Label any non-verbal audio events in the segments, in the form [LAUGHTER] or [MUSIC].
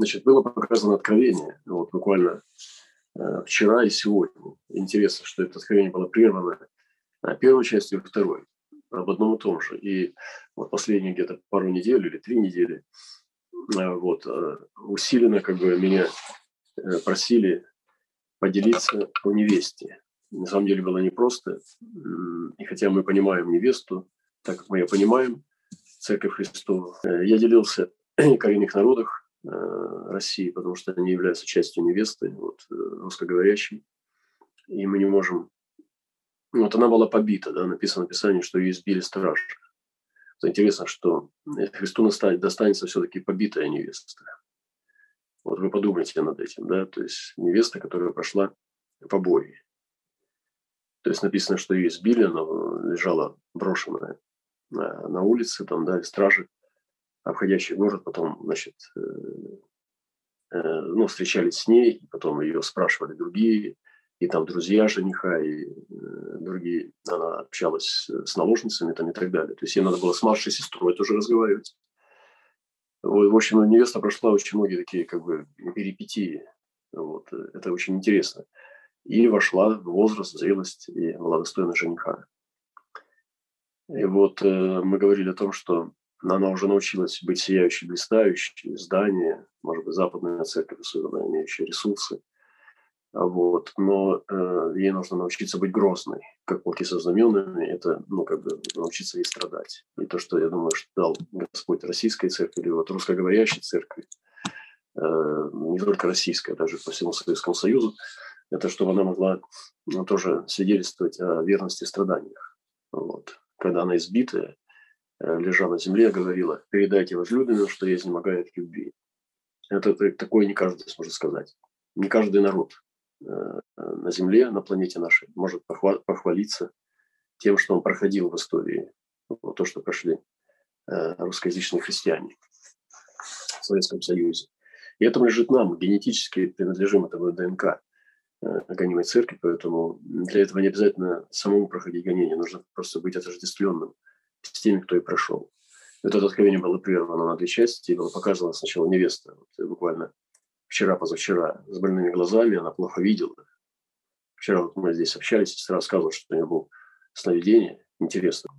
Значит, было показано откровение, вот буквально э, вчера и сегодня. Интересно, что это откровение было прервано а первой частью и второй об одном и том же. И вот последние где-то пару недель или три недели э, вот, э, усиленно как бы меня э, просили поделиться о невесте. На самом деле было непросто. И хотя мы понимаем невесту, так как мы ее понимаем, Церковь Христова, я делился о [CLEARS THROAT] коренных народах России, потому что они являются частью невесты, вот, русскоговорящей. И мы не можем вот она была побита, да, написано в Писании, что ее избили стражи. интересно, что Христу достанется все-таки побитая невеста. Вот вы подумайте над этим, да, то есть невеста, которая прошла побои. То есть написано, что ее избили, она лежала брошенная на, на улице, там, да, и стражи, обходящий город, потом, значит, э, э, ну, встречались с ней, потом ее спрашивали другие, и там друзья жениха, и э, другие. Она общалась с наложницами там, и так далее. То есть ей надо было с младшей сестрой тоже разговаривать. Вот, в общем, невеста прошла очень многие такие как бы перипетии. Вот, это очень интересно. И вошла в возраст, зрелость и была достойна жениха. И вот э, мы говорили о том, что она уже научилась быть сияющей, блистающей, здание, может быть, западная церковь, особенно имеющая ресурсы – вот. Но э, ей нужно научиться быть грозной, как волки со знаменами, это, ну, как бы научиться ей страдать. И то, что, я думаю, что дал Господь российской церкви, или вот русскоговорящей церкви, э, не только российская, даже по всему Советскому Союзу, это чтобы она могла ну, тоже свидетельствовать о верности страданиях. Вот. Когда она избитая, лежа на земле, говорила, передайте возлюбленным, что я изнемогаю от любви. Это, такое не каждый сможет сказать. Не каждый народ Э, на Земле, на планете нашей, может похвалиться тем, что он проходил в истории, то, что прошли э, русскоязычные христиане в Советском Союзе. И это лежит нам, генетически принадлежим этому ДНК э, гонимой церкви, поэтому для этого не обязательно самому проходить гонение, нужно просто быть отождествленным с теми, кто и прошел. Вот это откровение было прервано на две части, и было показано сначала невеста, вот, буквально вчера, позавчера с больными глазами, она плохо видела. Вчера вот мы здесь общались, сестра рассказывала, что у нее было сновидение, интересно.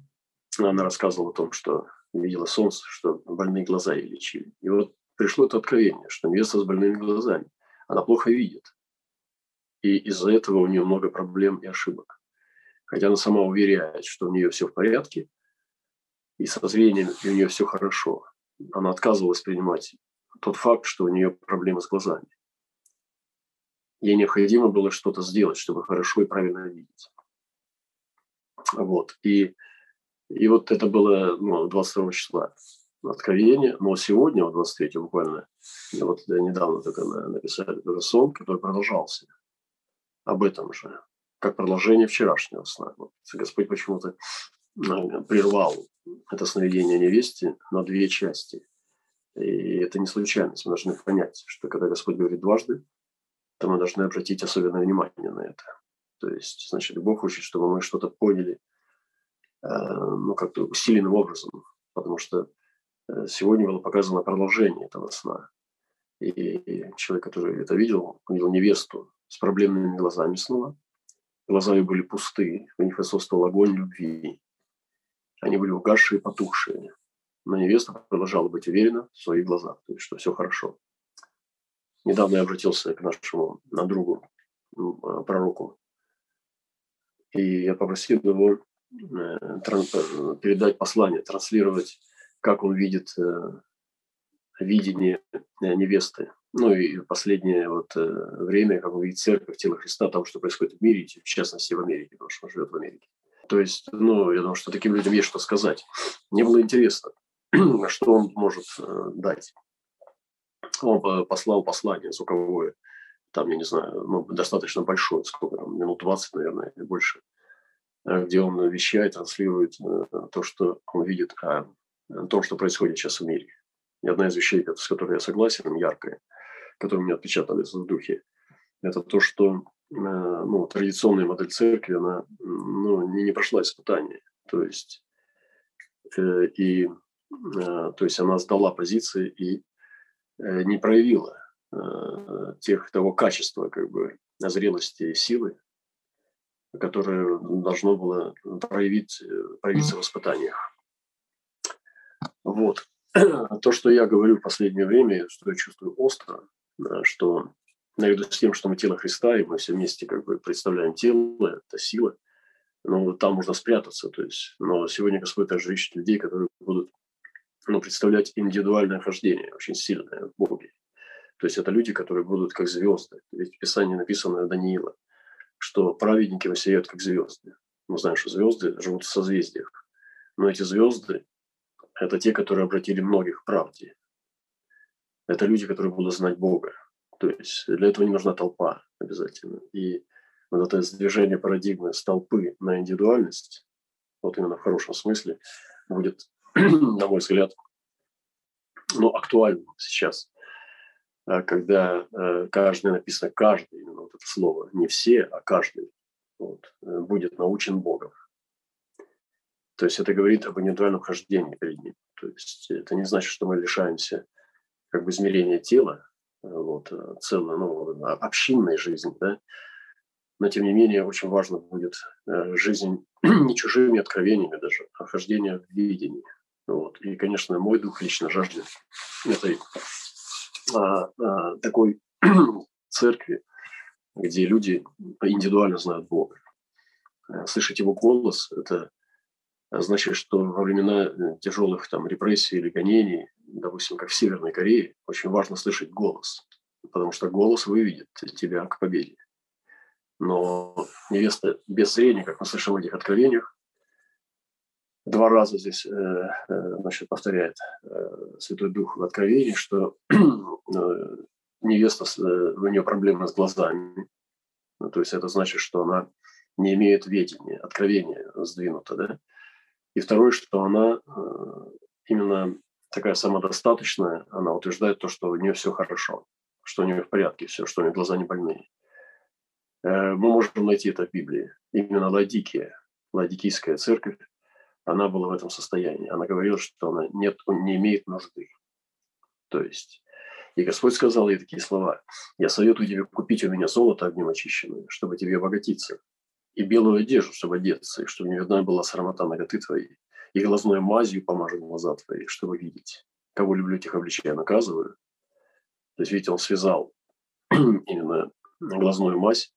Она рассказывала о том, что видела солнце, что больные глаза ей лечили. И вот пришло это откровение, что невеста с больными глазами, она плохо видит. И из-за этого у нее много проблем и ошибок. Хотя она сама уверяет, что у нее все в порядке, и со зрением у нее все хорошо. Она отказывалась принимать тот факт, что у нее проблемы с глазами. Ей необходимо было что-то сделать, чтобы хорошо и правильно видеть. Вот. И, и вот это было ну, 22 числа откровение, но сегодня, вот 23 буквально, вот недавно только написали тоже сон, который продолжался об этом же, как продолжение вчерашнего сна. Вот. Господь почему-то э, прервал это сновидение невесте на две части. И это не случайность. Мы должны понять, что когда Господь говорит дважды, то мы должны обратить особенное внимание на это. То есть, значит, Бог хочет, чтобы мы что-то поняли, э, ну, как-то усиленным образом. Потому что э, сегодня было показано продолжение этого сна. И человек, который это видел, увидел невесту с проблемными глазами снова. Глаза ее были пустые, в них отсутствовал огонь любви. Они были угасшие, потухшие. Но невеста продолжала быть уверена в своих глазах, то есть, что все хорошо. Недавно я обратился к нашему на другу, а, пророку, и я попросил его э, передать послание, транслировать, как он видит э, видение э, невесты. Ну и последнее вот время, как он видит церковь, тело Христа, того, что происходит в мире, в частности в Америке, потому что он живет в Америке. То есть, ну, я думаю, что таким людям есть что сказать. Мне было интересно, [CLEARS THROAT] что он может э, дать. Он послал послание звуковое, там, я не знаю, ну, достаточно большое, сколько там, минут 20, наверное, или больше, э, где он вещает, транслирует э, то, что он видит о, о том, что происходит сейчас в мире. И одна из вещей, с которой я согласен, яркая, которая мне отпечатались в духе, это то, что ну, традиционная модель церкви, она ну, не, не прошла испытания. То есть и Э, то есть она сдала позиции и не проявила тех, того качества, как бы, зрелости и силы, которое должно было проявить, проявиться в испытаниях. Вот. [CLEARS THROAT] То, что я говорю в последнее время, что я чувствую остро, что наряду с тем, что мы тело Христа, и мы все вместе как бы представляем тело, это сила, но там можно спрятаться. То есть, но сегодня Господь также ищет людей, которые будут ну, представлять индивидуальное хождение, очень сильное в Боге. То есть это люди, которые будут как звезды. Ведь в Писании написано Даниила, что праведники воссияют как звезды. Мы знаем, что звезды живут в созвездиях. Но эти звезды – это те, которые обратили многих к правде. Это люди, которые будут знать Бога. То есть для этого не нужна толпа обязательно. И вот это движение парадигмы с толпы на индивидуальность, вот именно в хорошем смысле, будет, [CLEARS THROAT] на мой взгляд, ну, актуальным сейчас, а когда э, каждый написано каждый, именно вот это слово, не все, а каждый вот, э, будет научен Богом. То есть это говорит об индивидуальном хождении перед Ним. То есть это не значит, что мы лишаемся как бы измерения тела, вот, э, целой, ну, общинной жизни, да, но тем не менее очень важно будет э, жизнь [CLEARS THROAT] не чужими откровениями даже, а хождение в видении. Вот. И, конечно, мой дух лично жаждет этой а, а, такой [CLEARS THROAT] церкви, где люди индивидуально знают Бога. Э, слышать его голос – это значит, что во времена тяжелых там, репрессий или гонений допустим, как в Северной Корее, очень важно слышать голос, потому что голос выведет тебя к победе. Но невеста без зрения, как мы слышим в этих откровениях, два раза здесь э, э, значит, повторяет э, Святой Дух в откровении, что невеста, у нее проблемы с глазами. Ну, то есть это значит, что она не имеет ведения, откровения сдвинуто. Да? И второе, что она именно такая самодостаточная, она утверждает то, что у нее все хорошо, что у нее в порядке все, что у нее глаза не больные. Э, мы можем найти это в Библии. Именно Ладикия, Ладикийская церковь, она была в этом состоянии. Она говорила, что она нет, не имеет нужды. То есть, и Господь сказал ей такие слова. «Я советую тебе купить у меня золото огнем очищенное, чтобы тебе обогатиться, и белую одежду, чтобы одеться, и чтобы не видна была срамота ноготы твоей, и глазной мазью помажу глаза твои, чтобы видеть. Кого люблю, тех обличаю, наказываю. То есть, видите, он связал [CLEARS THROAT] именно глазную мазь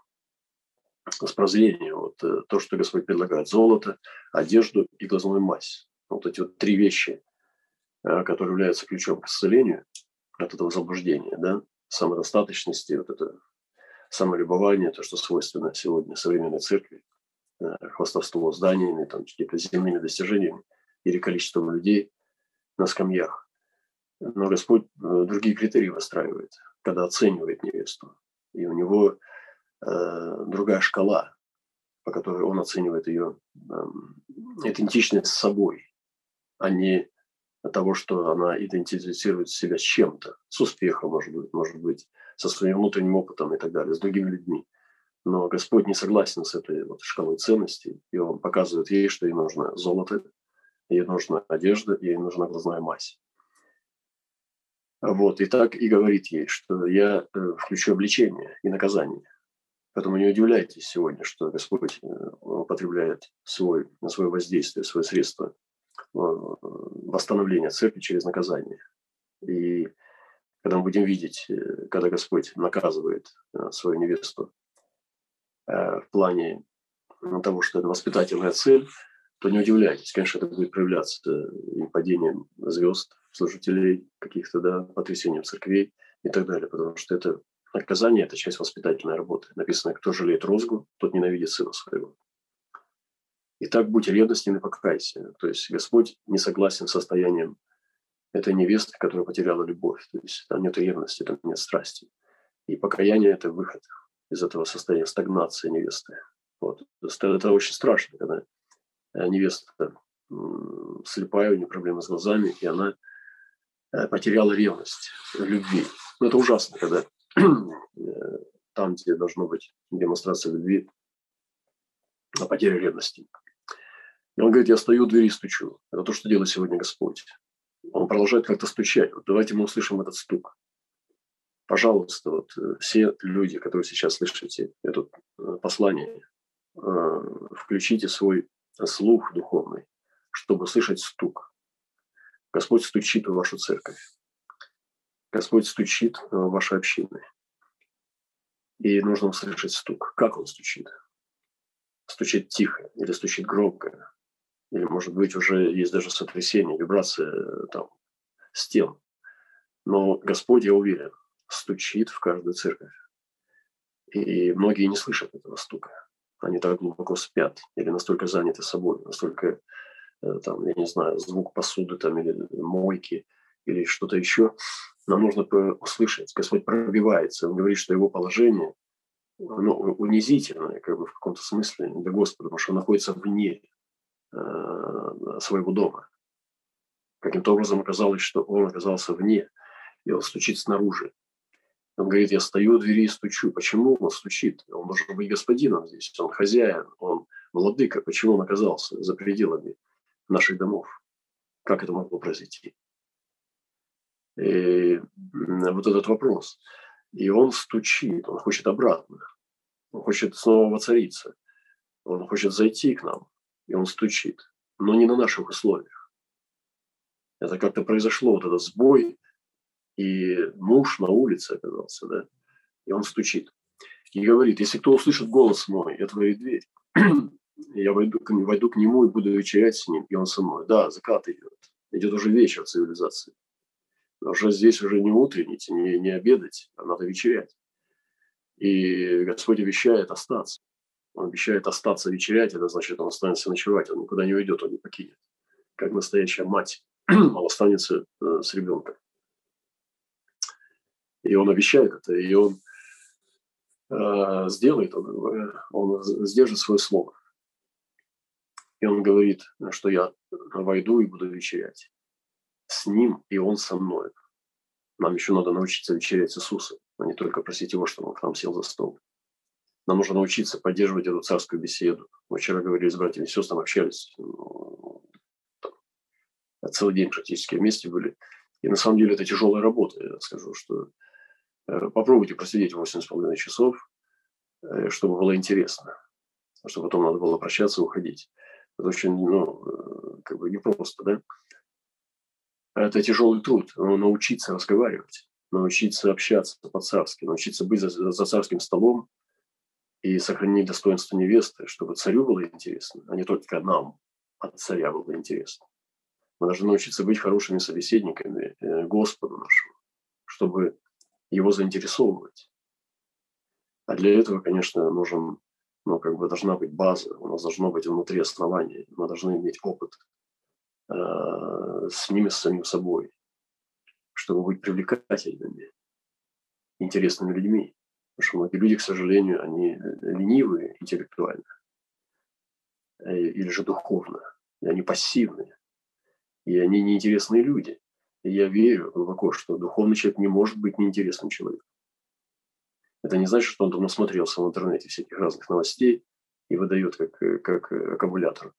с прозрением. Вот э, то, что Господь предлагает. Золото, одежду и глазную мазь. Вот эти вот три вещи, э, которые являются ключом к исцелению от этого заблуждения, да, самодостаточности, вот это самолюбование, то, что свойственно сегодня современной церкви. Э, хвастовство зданиями, там, какими-то земными достижениями или количеством людей на скамьях. Но Господь э, другие критерии выстраивает, когда оценивает невесту. И у него э, другая шкала, по которой он оценивает ее э, идентичность с собой, а не того, что она идентифицирует себя с чем-то, с успехом, может быть, может быть, со своим внутренним опытом и так далее, с другими людьми. Но Господь не согласен с этой вот шкалой ценностей, и Он показывает ей, что ей нужно золото, ей нужна одежда, ей нужна глазная мазь. Вот, и так и говорит ей, что я э, включу обличение и наказание. Поэтому не удивляйтесь сегодня, что Господь э, употребляет свой, на свое воздействие, свое средство э, восстановления церкви через наказание. И когда мы будем видеть, когда Господь наказывает свою невесту Э, в плане того, что это воспитательная цель, то не удивляйтесь. Конечно, это будет проявляться и падением звезд, служителей каких-то, да, потрясением церквей и так далее, потому что это наказание – это часть воспитательной работы. Написано, кто жалеет розгу, тот ненавидит сына своего. Итак, будь ревностен и покайся. То есть Господь не согласен с состоянием этой невесты, которая потеряла любовь. То есть там нет ревности, там нет страсти. И покаяние – это выход из этого состояния стагнации невесты. Вот. Это очень страшно, когда э, невеста слепая, у нее проблемы с глазами, и она э, потеряла ревность любви. Но это ужасно, когда э, там, где должно быть демонстрация любви, а потеря ревности. И он говорит, я стою у двери и стучу. Это то, что делает сегодня Господь. Он продолжает как-то стучать. Вот давайте мы услышим этот стук. пожалуйста, вот э, все люди, которые сейчас слышите это э, послание, э, включите свой слух духовный, чтобы слышать стук. Господь стучит в вашу церковь. Господь стучит в ваши общины. И нужно услышать стук. Как он стучит? Стучит тихо или стучит громко? Или, может быть, уже есть даже сотрясение, вибрация там, стен. Но Господь, я уверен, стучит в каждую церковь. И многие не слышат этого стука. Они так глубоко спят или настолько заняты собой, настолько, э, там, я не знаю, звук посуды там, или мойки или что-то еще. Нам нужно услышать. Господь пробивается. Он говорит, что его положение ну, унизительное, как бы в каком-то смысле для Господа, потому что он находится вне э, своего дома. Каким-то образом оказалось, что он оказался вне, и он стучит снаружи. Он говорит, я стою у двери и стучу. Почему он стучит? Он должен быть господином здесь. Он хозяин, он владыка. Почему он оказался за пределами наших домов? Как это могло произойти? И вот этот вопрос. И он стучит, он хочет обратно. Он хочет снова воцариться. Он хочет зайти к нам. И он стучит. Но не на наших условиях. Это как-то произошло, вот этот сбой и муж на улице оказался, да, и он стучит. И говорит, если кто услышит голос мой, я твою дверь. [CLEARS THROAT] я войду, войду к нему и буду вечерять с ним, и он со мной. Да, закат идет. Идет уже вечер цивилизации. Но уже здесь уже не утреннить, не, не обедать, а надо вечерять. И Господь обещает остаться. Он обещает остаться вечерять, это значит, он останется ночевать, он никуда не уйдет, он не покинет. Как настоящая мать, [CLEARS THROAT] он останется э, с ребенком. И он обещает это, и он э, сделает, он, он сдержит свое слово. И он говорит, что я войду и буду вечерять с ним, и он со мной. Нам еще надо научиться вечерять с Иисусом, а не только просить его, чтобы он к нам сел за стол. Нам нужно научиться поддерживать эту царскую беседу. Мы вчера говорили с братьями и сестрами, общались. Ну, целый день практически вместе были. И на самом деле это тяжелая работа. Я скажу, что Э, попробуйте просидеть 8,5 часов, э, чтобы было интересно. Чтобы потом надо было прощаться и уходить. Это очень, ну, э, как бы непросто, да? Это тяжелый труд. Научиться разговаривать, научиться общаться по-царски, научиться быть за, за царским столом и сохранить достоинство невесты, чтобы царю было интересно, а не только нам от царя было интересно. Мы должны научиться быть хорошими собеседниками Господу нашему, чтобы его заинтересовывать. А для этого, конечно, нужен, ну, как бы должна быть база, у нас должно быть внутри основания, мы должны иметь опыт э, с ними, с самим собой, чтобы быть привлекательными, интересными людьми. Потому что многие люди, к сожалению, они ленивые интеллектуально э, или же духовно, и они пассивные, и они неинтересные люди. И я верю глубоко, что духовный человек не может быть неинтересным человеком. Это не значит, что он там насмотрелся в интернете всяких разных новостей и выдает как, как аккумулятор,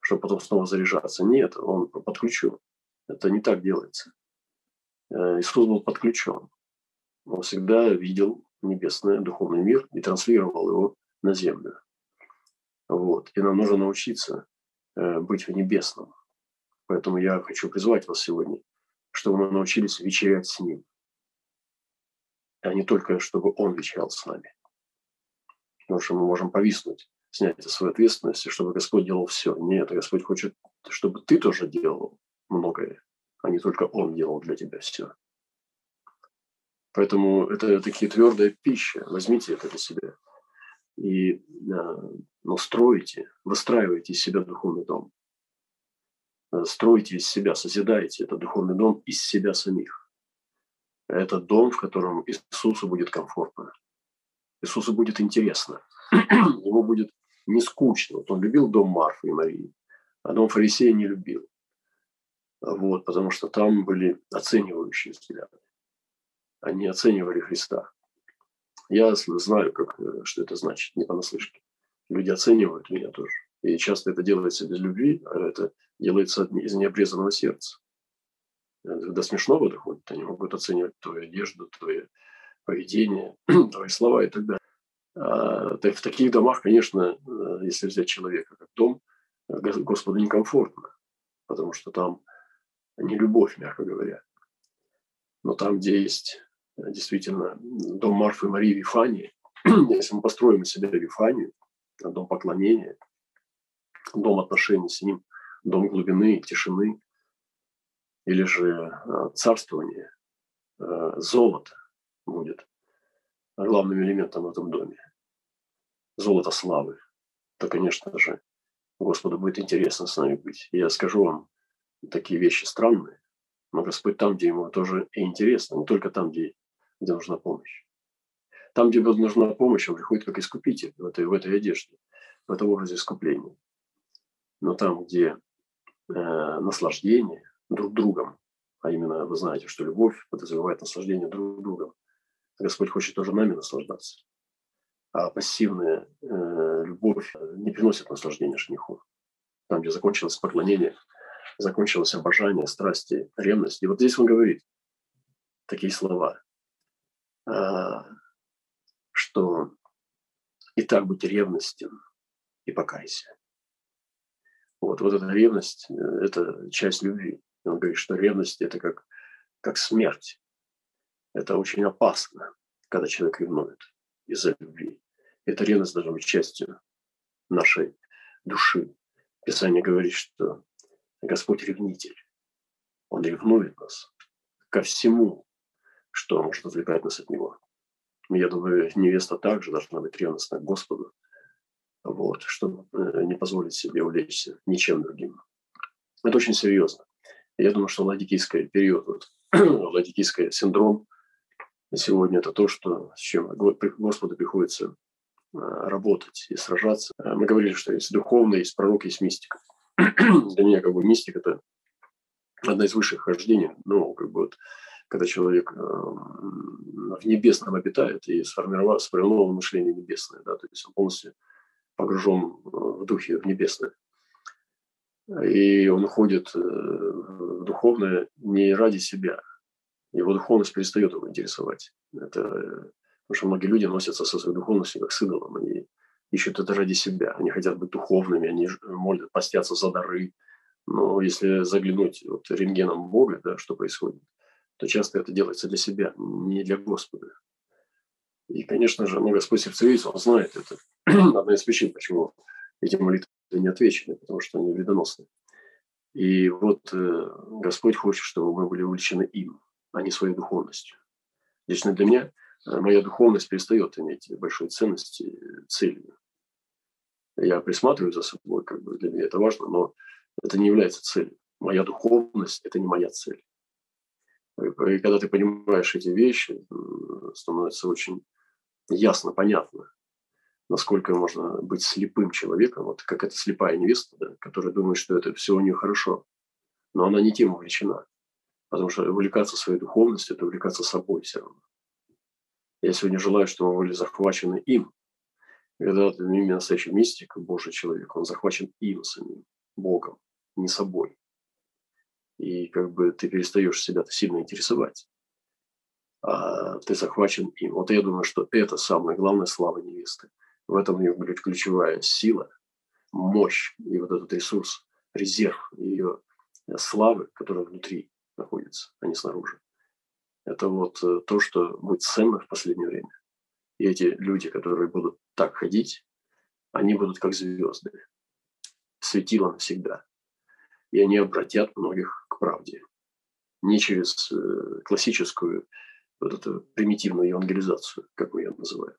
чтобы потом снова заряжаться. Нет, он подключен. Это не так делается. Э, Иисус был подключен. Он всегда видел небесный духовный мир и транслировал его на землю. Вот. И нам нужно научиться э, быть в небесном. Поэтому я хочу призвать вас сегодня – чтобы мы научились вечерять с Ним, а не только, чтобы Он вечерял с нами. Потому что мы можем повиснуть, снять свою ответственность, чтобы Господь делал все. Нет, Господь хочет, чтобы ты тоже делал многое, а не только Он делал для тебя все. Поэтому это такие твердая пища. Возьмите это для себя. И э, настройте, выстраивайте из себя духовный дом. Э, строите из себя, созидаете этот духовный дом из себя самих. Это дом, в котором Иисусу будет комфортно. Иисусу будет интересно. [CLEARS THROAT] Ему будет не скучно. Вот он любил дом Марфы и Марии, а дом фарисея не любил. Вот, потому что там были оценивающие взгляды. Они оценивали Христа. Я знаю, как, э, что это значит, не понаслышке. Люди оценивают меня тоже. И часто это делается без любви, а это делается из необрезанного сердца. До смешного доходит. Они могут оценивать твою одежду, твои поведение, [CLEARS THROAT] твои слова и так далее. А, в таких домах, конечно, э, если взять человека как дом, Господу некомфортно, потому что там не любовь, мягко говоря. Но там, где есть э, действительно дом Марфы, Марии, Вифании, [CLEARS THROAT] если мы построим из себя Вифанию, дом поклонения, дом отношений с ним, дом глубины, тишины, или же э, царствование, э, золото будет главным элементом в этом доме. Золото славы. То, конечно же, Господу будет интересно с нами быть. Я скажу вам такие вещи странные, но Господь там, где ему тоже и интересно, не только там, где, где нужна помощь. Там, где нужна помощь, он приходит как искупитель в этой, в этой одежде, в этом образе искупления. Но там, где э, наслаждение друг другом, а именно вы знаете, что любовь подразумевает наслаждение друг другом, Господь хочет тоже нами наслаждаться. А пассивная э, любовь не приносит наслаждения жениху. Там, где закончилось поклонение, закончилось обожание, страсти, ревность. И вот здесь он говорит такие слова, что «И так будь ревностен и покайся». Вот, вот эта ревность – это часть любви. Он говорит, что ревность – это как, как смерть. Это очень опасно, когда человек ревнует из-за любви. Эта ревность должна быть частью нашей души. Писание говорит, что Господь ревнитель. Он ревнует нас ко всему, что может отвлекать нас от Него. Я думаю, невеста также должна быть ревностна к Господу, вот, чтобы э, не позволить себе увлечься ничем другим. Это очень серьезно. Я думаю, что ладикийский период, вот, [CLEARS THROAT] ладикийский синдром сегодня это то, что, с чем Господу приходится э, работать и сражаться. Мы говорили, что есть духовный, есть пророк, есть мистика. [CLEARS THROAT] Для меня как бы мистика – это одна из высших хождений. Ну, как бы вот, когда человек э, в небесном обитает и сформировал, сформировал мышление небесное, да, то есть он полностью погружен э, в духе, в небесное. И он уходит э, в духовное не ради себя. Его духовность перестает его интересовать. Это, потому что многие люди носятся со своей духовностью как с идолом. Они ищут это ради себя. Они хотят быть духовными, они молят, постятся за дары. Но если заглянуть вот рентгеном Бога, да, что происходит, то часто это делается для себя, не для Господа. И, конечно же, ну, Господь сердцевец, Он знает это. [CLEARS THROAT] Одна из причин, почему эти молитвы не отвечены, потому что они вредоносны. И вот э, Господь хочет, чтобы мы были увлечены им, а не своей духовностью. Лично для меня э, моя духовность перестает иметь большой ценности, целью. Я присматриваю за собой, как бы для меня это важно, но это не является целью. Моя духовность – это не моя цель. И когда ты понимаешь эти вещи, становится очень ясно, понятно, насколько можно быть слепым человеком, вот как эта слепая невеста, да, которая думает, что это все у нее хорошо, но она не тем увлечена, потому что увлекаться своей духовностью – это увлекаться собой все равно. Я сегодня желаю, чтобы мы были захвачены им, когда именно настоящий мистик, Божий человек, он захвачен им самим, Богом, не собой. И как бы ты перестаешь себя сильно интересовать. А ты захвачен им. Вот я думаю, что это самая главная слава невесты. В этом ее будет ключевая сила, мощь и вот этот ресурс, резерв ее славы, которая внутри находится, а не снаружи. Это вот э, то, что будет ценно в последнее время. И эти люди, которые будут так ходить, они будут как звезды, светило навсегда. И они обратят многих к правде. Не через э, классическую вот эту примитивную евангелизацию, как мы ее называем,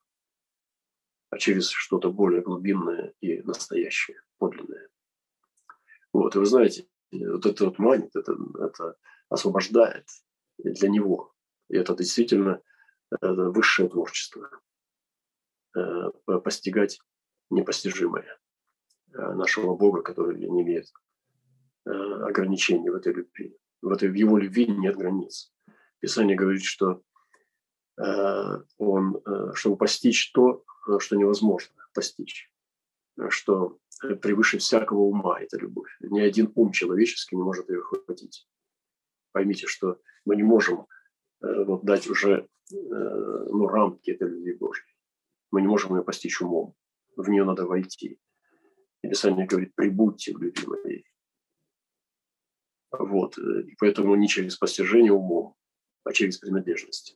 а через что-то более глубинное и настоящее, подлинное. Вот, и вы знаете, вот это вот манит, это, это освобождает для него. И это действительно это высшее творчество. Э, постигать непостижимое э, нашего Бога, который не имеет ограничений в этой любви. В, этой, в его любви нет границ. Писание говорит, что он, чтобы постичь то, что невозможно постичь, что превыше всякого ума эта любовь. Ни один ум человеческий не может ее охватить. Поймите, что мы не можем вот дать уже ну, рамки этой любви Божьей. Мы не можем ее постичь умом. В нее надо войти. И Писание говорит, прибудьте в любви моей. Вот. И поэтому не через постижение умом, а через принадлежность.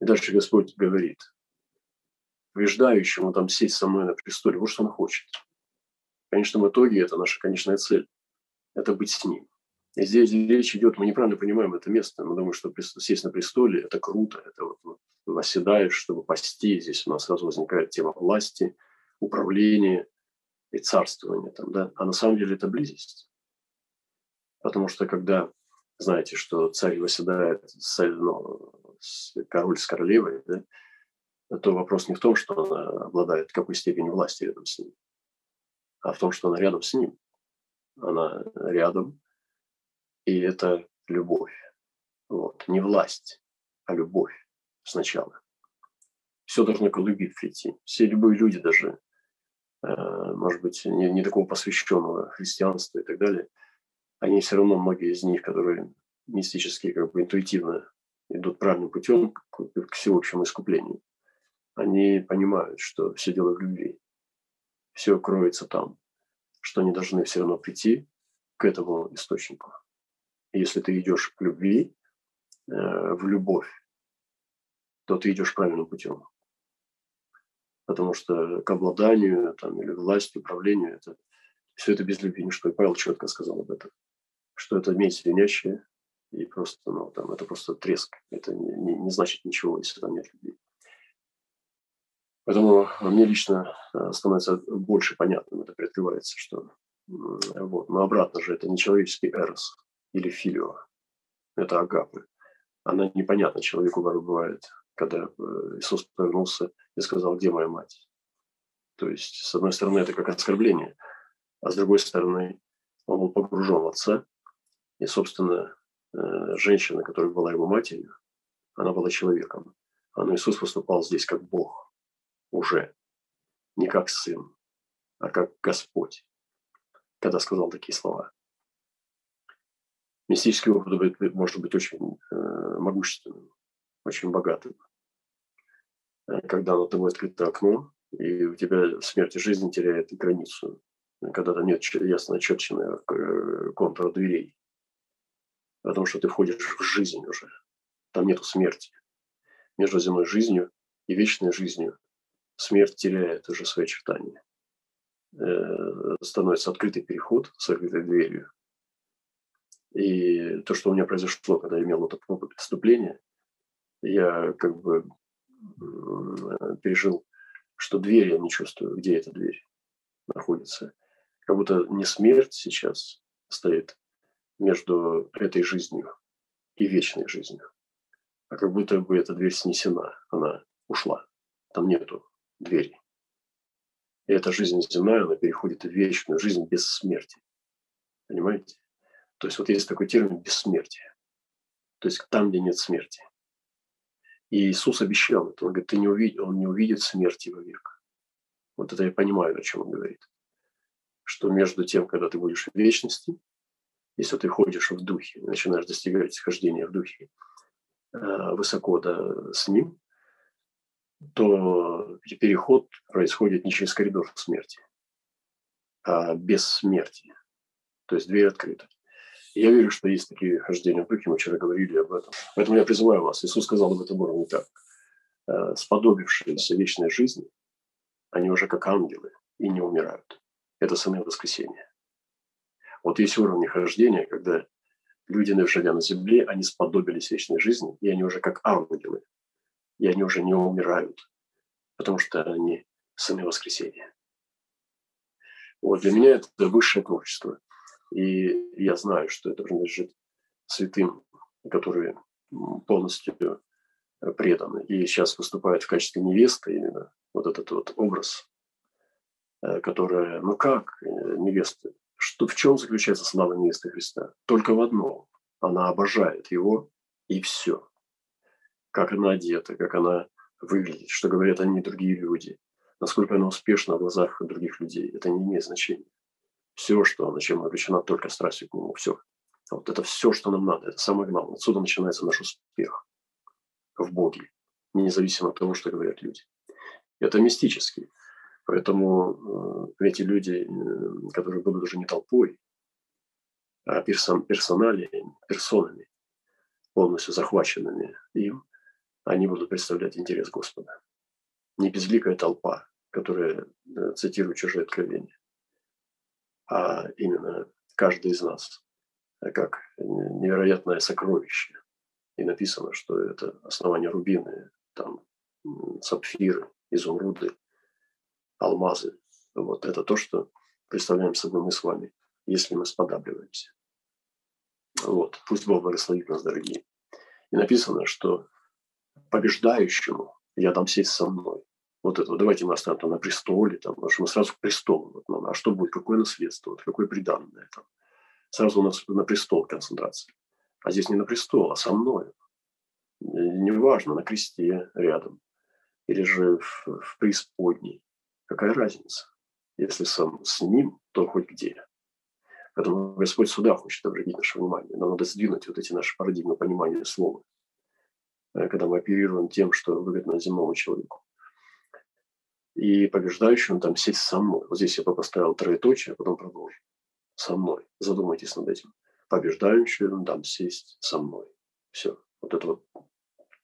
И дальше Господь говорит, побеждающему там сесть со мной на престоле, вот что он хочет. В конечном итоге это наша конечная цель. Это быть с ним. И здесь речь идет, мы неправильно понимаем это место. Мы думаем, что сесть на престоле – это круто. Это вот восседаешь, чтобы пасти. Здесь у нас сразу возникает тема власти, управления и царствования. Там, да? А на самом деле это близость. Потому что когда, знаете, что царь восседает, с, ну, король с королевой, да, то вопрос не в том, что она обладает какой степенью власти рядом с ним, а в том, что она рядом с ним. Она рядом, и это любовь. Вот. Не власть, а любовь сначала. Все должно к любви прийти. Все любые люди даже, э, может быть, не, не такого посвященного христианства и так далее, они все равно, многие из них, которые мистически, как бы интуитивно идут правильным путем к, к всеобщему искуплению, они понимают, что все дело в любви. Все кроется там, что они должны все равно прийти к этому источнику. И если ты идешь к любви, э, в любовь, то ты идешь правильным путем. Потому что к обладанию там, или власти, управлению, это, все это без любви ничто. И Павел четко сказал об этом, что это месть звенящая, и просто, ну, там, это просто треск. Это не, не, значит ничего, если там нет любви. Поэтому мне лично э, становится больше понятным, это приоткрывается, что вот. Но обратно же это не человеческий эрос или филио, это агапы. Она непонятна человеку бывает когда э, Иисус повернулся и сказал, где моя мать? То есть, с одной стороны, это как оскорбление, а с другой стороны, он был погружен в отца, и, собственно, э, женщина, которая была его матерью, она была человеком. А Иисус выступал здесь как Бог уже, не как Сын, а как Господь, когда сказал такие слова. Мистический опыт может быть очень э, могущественным очень богатым. Э, когда на тобой открыто окно, и у тебя смерть и жизнь теряет границу, когда там нет ясно очерченного э, контура дверей. Потому что ты входишь в жизнь уже. Там нету смерти. Между земной жизнью и вечной жизнью смерть теряет уже свои очертания. Э, становится открытый переход с открытой дверью. И то, что у меня произошло, когда я имел это опыт преступления – я как бы пережил, что дверь я не чувствую, где эта дверь находится. Как будто не смерть сейчас стоит между этой жизнью и вечной жизнью, а как будто бы эта дверь снесена, она ушла, там нету двери. И эта жизнь земная, она переходит в вечную жизнь без смерти. Понимаете? То есть вот есть такой термин бессмертие. То есть там, где нет смерти. И Иисус обещал это. Он говорит, ты не увидишь, он не увидит смерти вовек. Вот это я понимаю, о чем он говорит. Что между тем, когда ты будешь в вечности, если ты ходишь в духе, начинаешь достигать хождения в духе э, высоко да, с ним, то переход происходит не через коридор смерти, а без смерти. То есть дверь открыта. Я верю, что есть такие хождения в духе, мы вчера говорили об этом. Поэтому я призываю вас. Иисус сказал об этом уровне так. «Э, сподобившиеся вечной жизни, они уже как ангелы и не умирают. Это сыны воскресения. Вот есть уровни хождения, когда люди, живя на земле, они сподобились вечной жизни, и они уже как ангелы, и они уже не умирают, потому что они сыны воскресения. Вот для меня это высшее творчество – и я знаю, что это принадлежит святым, которые полностью преданы. И сейчас выступает в качестве невесты именно вот этот вот образ, э, которая, ну как э, невесты? Что, в чем заключается слава невесты Христа? Только в одном. Она обожает его, и все. Как она одета, как она выглядит, что говорят они другие люди, насколько она успешна в глазах других людей. Это не имеет значения все, что, на чем обречена только страстью к нему, все. Вот это все, что нам надо, это самое главное. Отсюда начинается наш успех в Боге, независимо от того, что говорят люди. Это мистически. Поэтому э, эти люди, э, которые будут уже не толпой, а персон, персоналиями, персонами, полностью захваченными им, они будут представлять интерес Господа. Не безликая толпа, которая э, цитирует чужие откровения, а именно каждый из нас, как невероятное сокровище. И написано, что это основание рубины, там сапфиры, изумруды, алмазы. Вот это то, что представляем собой мы с вами, если мы сподабливаемся. Вот. Пусть Бог благословит нас, дорогие. И написано, что побеждающему я дам сесть со мной. Вот это, давайте мы оставим там на престоле, там, потому что мы сразу к престолу. Вот, ну, а что будет, какое наследство, вот, какое приданное там. Сразу у нас на престол концентрация. А здесь не на престол, а со мной. Неважно, на кресте рядом. Или же в, в преисподней. Какая разница? Если сам с ним, то хоть где. Поэтому Господь сюда хочет обратить наше внимание. Нам надо сдвинуть вот эти наши парадигмы понимания слова, э, когда мы оперируем тем, что выгодно земному человеку. И побеждающий он там сесть со мной. Вот здесь я поставил троеточие, а потом продолжу. Со мной. Задумайтесь над этим. Побеждающий он там сесть со мной. Все. Вот это вот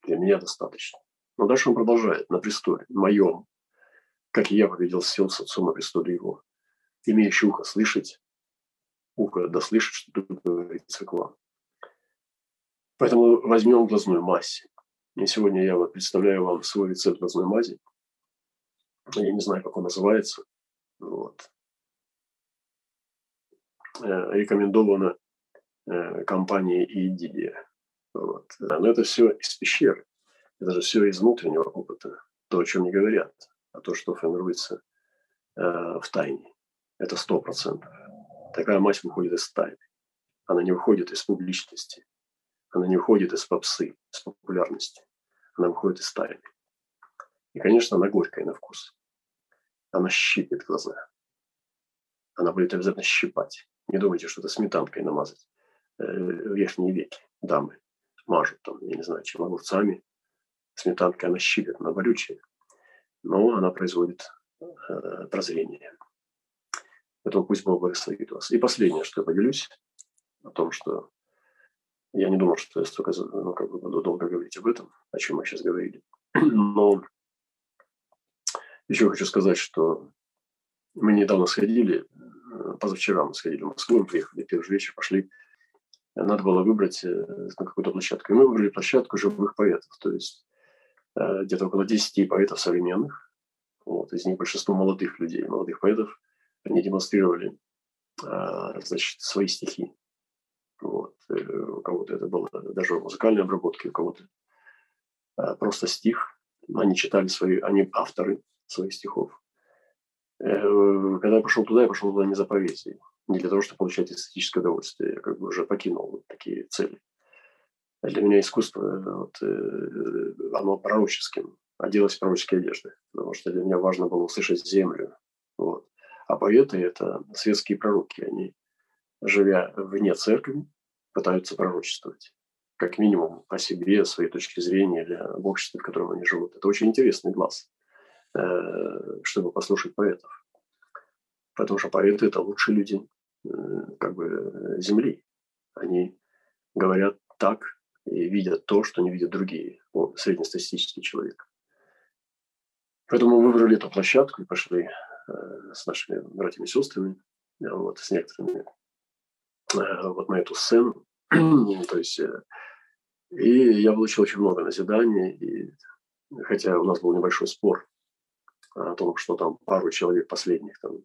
для меня достаточно. Но дальше он продолжает. На престоле моем, как и я победил сел с отцом на его. Имеющий ухо слышать, ухо да слышит, что говорится к вам. Поэтому возьмем глазную мазь. И сегодня я вот представляю вам свой рецепт глазной мази. Я не знаю, как он называется. Вот. Э, рекомендовано э, компанией Идидия. Вот. Но это все из пещеры. Это же все из внутреннего опыта. То, о чем не говорят, а то, что формируется э, в тайне. Это сто процентов. Такая мать выходит из тайны. Она не выходит из публичности. Она не выходит из попсы, из популярности. Она выходит из тайны. И, конечно, она горькая на вкус. Она щипит глаза. Она будет обязательно щипать. Не думайте, что это сметанкой намазать. Э, верхние веки дамы мажут там, я не знаю, чем огурцами. Сметанкой она щипит, она болючая. Но она производит э, прозрение. Поэтому пусть Бог благословит вас. И последнее, что я поделюсь, о том, что я не думал, что я столько ну, как бы буду долго говорить об этом, о чем мы сейчас говорили. [CLEARS THROAT] Но еще хочу сказать, что мы недавно сходили, позавчера мы сходили в Москву, мы приехали первый же вечер, пошли. Надо было выбрать э, на какую-то площадку. И мы выбрали площадку живых поэтов, то есть э, где-то около 10 поэтов современных. Вот, из них большинство молодых людей, молодых поэтов. Они демонстрировали э, значит, свои стихи. Вот. У кого-то это было даже музыкальной обработки, у кого-то просто стих. Они читали свои, они авторы своих стихов. Э, когда я пошел туда, я пошел туда не за поэзией, не для того, чтобы получать эстетическое удовольствие. Я как бы уже покинул вот такие цели. Для меня искусство, вот, э, оно пророческим, оделось в пророческие одежды, потому что для меня важно было услышать землю. Вот. А поэты – это светские пророки. Они, живя вне церкви, пытаются пророчествовать. Как минимум о себе, о своей точке зрения или об обществе, в котором они живут. Это очень интересный глаз. Э, чтобы послушать поэтов. Потому что поэты – это лучшие люди э, как бы земли. Они говорят так и видят то, что не видят другие, о, среднестатистический человек. Поэтому мы выбрали эту площадку и пошли э, с нашими братьями и сестрами, вот, с некоторыми, вот на эту сцену. [CLEARS THROAT] То есть, и я получил очень много назиданий, и, хотя у нас был небольшой спор о том, что там пару человек последних, там,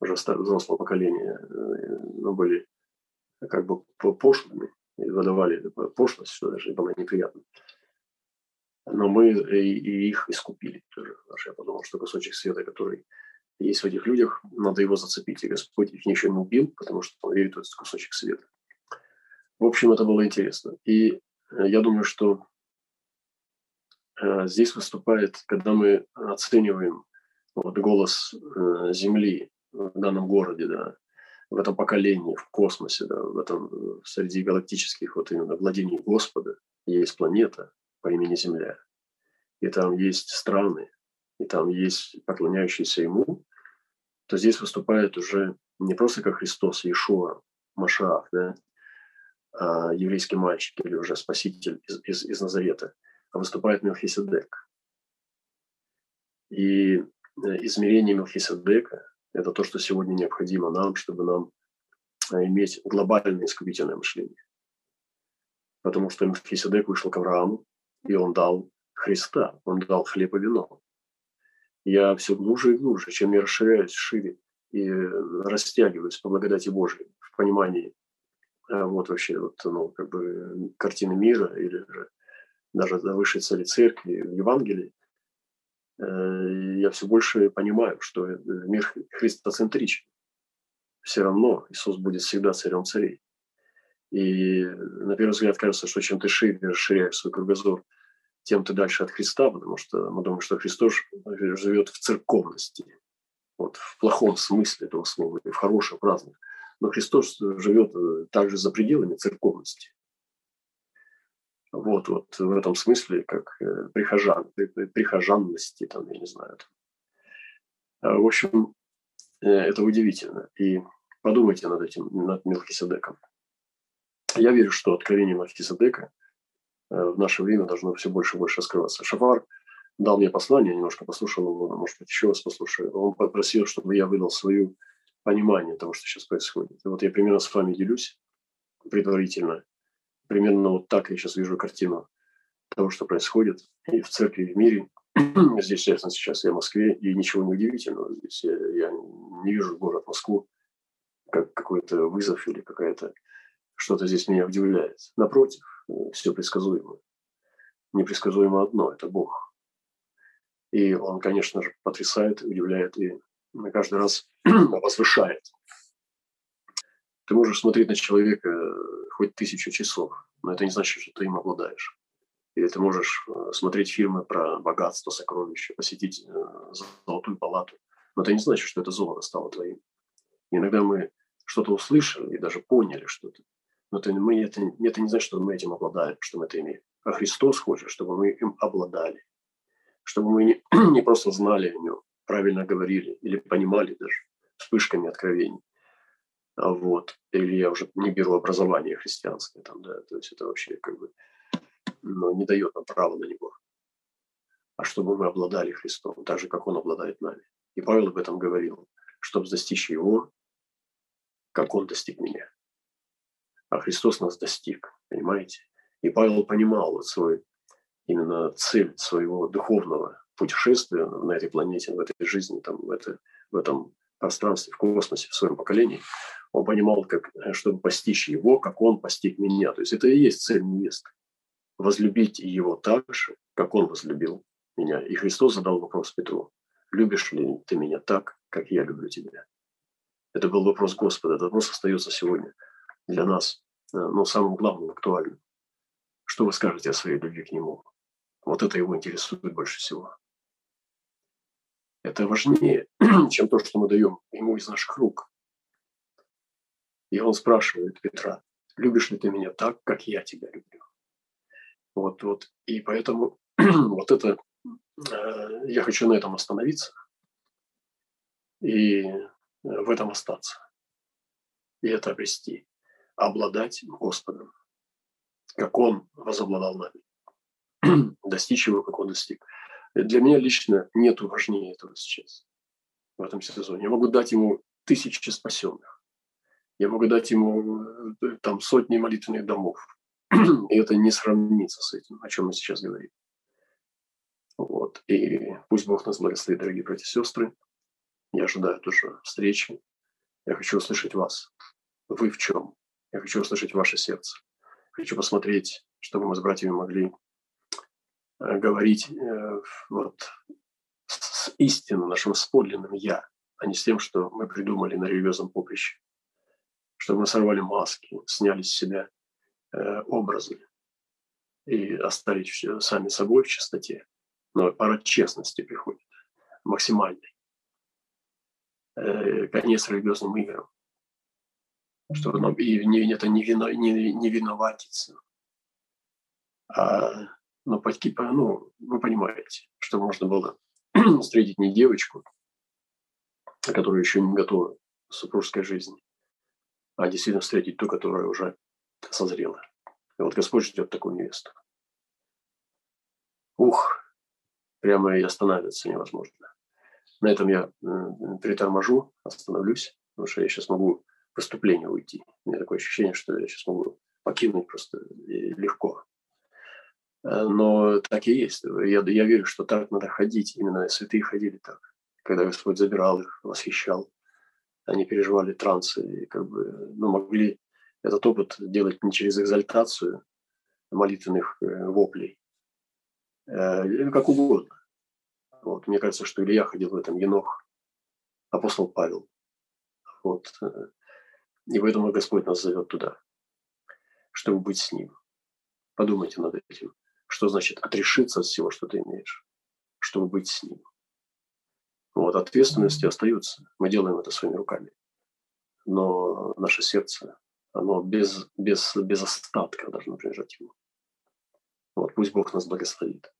уже взрослого поколения, э, ну, были как бы пошлыми, выдавали пошлость, что даже было неприятно. Но мы и, их искупили тоже. Я подумал, что кусочек света, который есть в этих людях, надо его зацепить. И Господь их ничего не убил, потому что он верит в этот кусочек света. В общем, это было интересно. И э, я думаю, что Э, здесь выступает, когда мы оцениваем вот, голос э, земли в данном городе, да, в этом поколении, в космосе, да, в этом среди галактических вот именно владений Господа есть планета по имени Земля. И там есть страны, и там есть поклоняющиеся Ему, то здесь выступает уже не просто как Христос, Иешуа, Машаах, да, а еврейский мальчик или уже спаситель из, из, из Назарета, а выступает Мелхиседек. И э, измерение Мелхиседека – это то, что сегодня необходимо нам, чтобы нам э, иметь глобальное искупительное мышление. Потому что Мелхиседек вышел к Аврааму, и он дал Христа, он дал хлеб и вино. Я все глубже и глубже, чем я расширяюсь шире и растягиваюсь по благодати Божией в понимании а вот вообще вот, ну, как бы картины мира или же даже до высшей цели церкви, в Евангелии, э, я все больше понимаю, что мир христоцентричен. Все равно Иисус будет всегда царем царей. И на первый взгляд кажется, что чем ты шире расширяешь свой кругозор, тем ты дальше от Христа, потому что мы думаем, что Христос живет в церковности, вот в плохом смысле этого слова, и в хорошем, праздных. Но Христос живет э, также за пределами церковности. Вот, вот в этом смысле, как э, прихожан, прихожанности, там, я не знаю. Там. А, в общем, э, это удивительно. И подумайте над этим, над Мелхиседеком. Я верю, что откровение Мелхиседека в наше время должно все больше и больше раскрываться. Шафар дал мне послание, немножко послушал его, может быть, еще раз послушаю. Он попросил, чтобы я выдал свою понимание того, что сейчас происходит. И вот я примерно с вами делюсь предварительно. Примерно вот так я сейчас вижу картину того, что происходит и в церкви, и в мире. [CLEARS THROAT] Здесь, честно, сейчас я в Москве, и ничего не удивительного. Здесь я, я не вижу город Москву как какой-то вызов или какая-то что-то здесь меня удивляет. Напротив, все предсказуемо. Непредсказуемо одно – это Бог. И Он, конечно же, потрясает, удивляет и каждый раз [CLEARS THROAT] возвышает. Ты можешь смотреть на человека э, хоть тысячу часов, но это не значит, что ты им обладаешь. Или ты можешь э, смотреть фильмы про богатство, сокровища, посетить э, золотую палату, но это не значит, что это золото стало твоим. иногда мы что-то услышали и даже поняли что-то, но это, мы, это, это не значит, что мы этим обладаем, что мы это имеем. А Христос хочет, чтобы мы им обладали, чтобы мы не, [CLEARS THROAT] не просто знали о нем, правильно говорили или понимали даже вспышками откровений. Вот. Или я уже не беру образование христианское, там, да, то есть это вообще как бы ну, не дает нам права на него. А чтобы мы обладали Христом, так же, как Он обладает нами. И Павел об этом говорил, чтобы достичь Его, как Он достиг меня. А Христос нас достиг, понимаете? И Павел понимал вот свой, именно цель своего духовного путешествия на этой планете, в этой жизни, там, в, это, в этом пространстве, в космосе, в своем поколении, он понимал, как, э, чтобы постичь его, как он постиг меня. То есть это и есть цель невесты. Возлюбить его так же, как он возлюбил меня. И Христос задал вопрос Петру, любишь ли ты меня так, как я люблю тебя? Это был вопрос Господа. Этот вопрос остается сегодня для нас, э, но самым главным, актуальным. Что вы скажете о своей любви к Нему? Вот это его интересует больше всего. Это важнее, [CLEARS THROAT] чем то, что мы даем ему из наших рук. И он спрашивает Петра, любишь ли ты меня так, как я тебя люблю? Вот, вот. И поэтому [CLEARS THROAT] вот это, э, я хочу на этом остановиться и в этом остаться. И это обрести, обладать Господом, как Он возобладал нами, [CLEARS THROAT] достичь Его, как Он достиг. Для меня лично нет важнее этого сейчас, в этом сезоне. Я могу дать ему тысячи спасенных. Я могу дать ему э, там сотни молитвенных домов. [CLEARS THROAT] И это не сравнится с этим, о чем мы сейчас говорим. Вот. И пусть Бог нас благословит, дорогие братья и сестры. Я ожидаю тоже встречи. Я хочу услышать вас. Вы в чем? Я хочу услышать ваше сердце. Хочу посмотреть, чтобы мы с братьями могли Э, говорить э, вот, с истинным нашим с подлинным «я», а не с тем, что мы придумали на религиозном поприще. Чтобы мы сорвали маски, сняли с себя э, образы и остались сами собой в чистоте. Но пора честности приходит, максимальной. Конец религиозным играм. Что нам, и не, это не, вино, не, не виноватиться. А, ну, ну, вы понимаете, что можно было [CLEARS THROAT] встретить не девочку, которая еще не готова к супружеской жизни, а действительно встретить ту, которая уже созрела. И вот Господь ждет такую невесту. Ух, прямо и останавливаться невозможно. На этом я приторможу, остановлюсь, потому что я сейчас могу выступление уйти. У меня такое ощущение, что я сейчас могу покинуть просто легко. Э, но так и есть. Я, я верю, что так надо ходить. Именно святые ходили так. Когда Господь забирал их, восхищал, они переживали трансы и как бы ну, могли этот опыт делать не через экзальтацию молитвенных э, воплей, э, как угодно. Вот. Мне кажется, что Илья ходил в этом, Енох, апостол Павел. Вот. И поэтому Господь нас зовет туда, чтобы быть с Ним. Подумайте над этим. Что значит отрешиться от всего, что ты имеешь, чтобы быть с Ним. Вот ответственности остаются. Мы делаем это своими руками. Но наше сердце, оно без, без, без остатка должно принадлежать Ему. Вот пусть Бог нас благословит.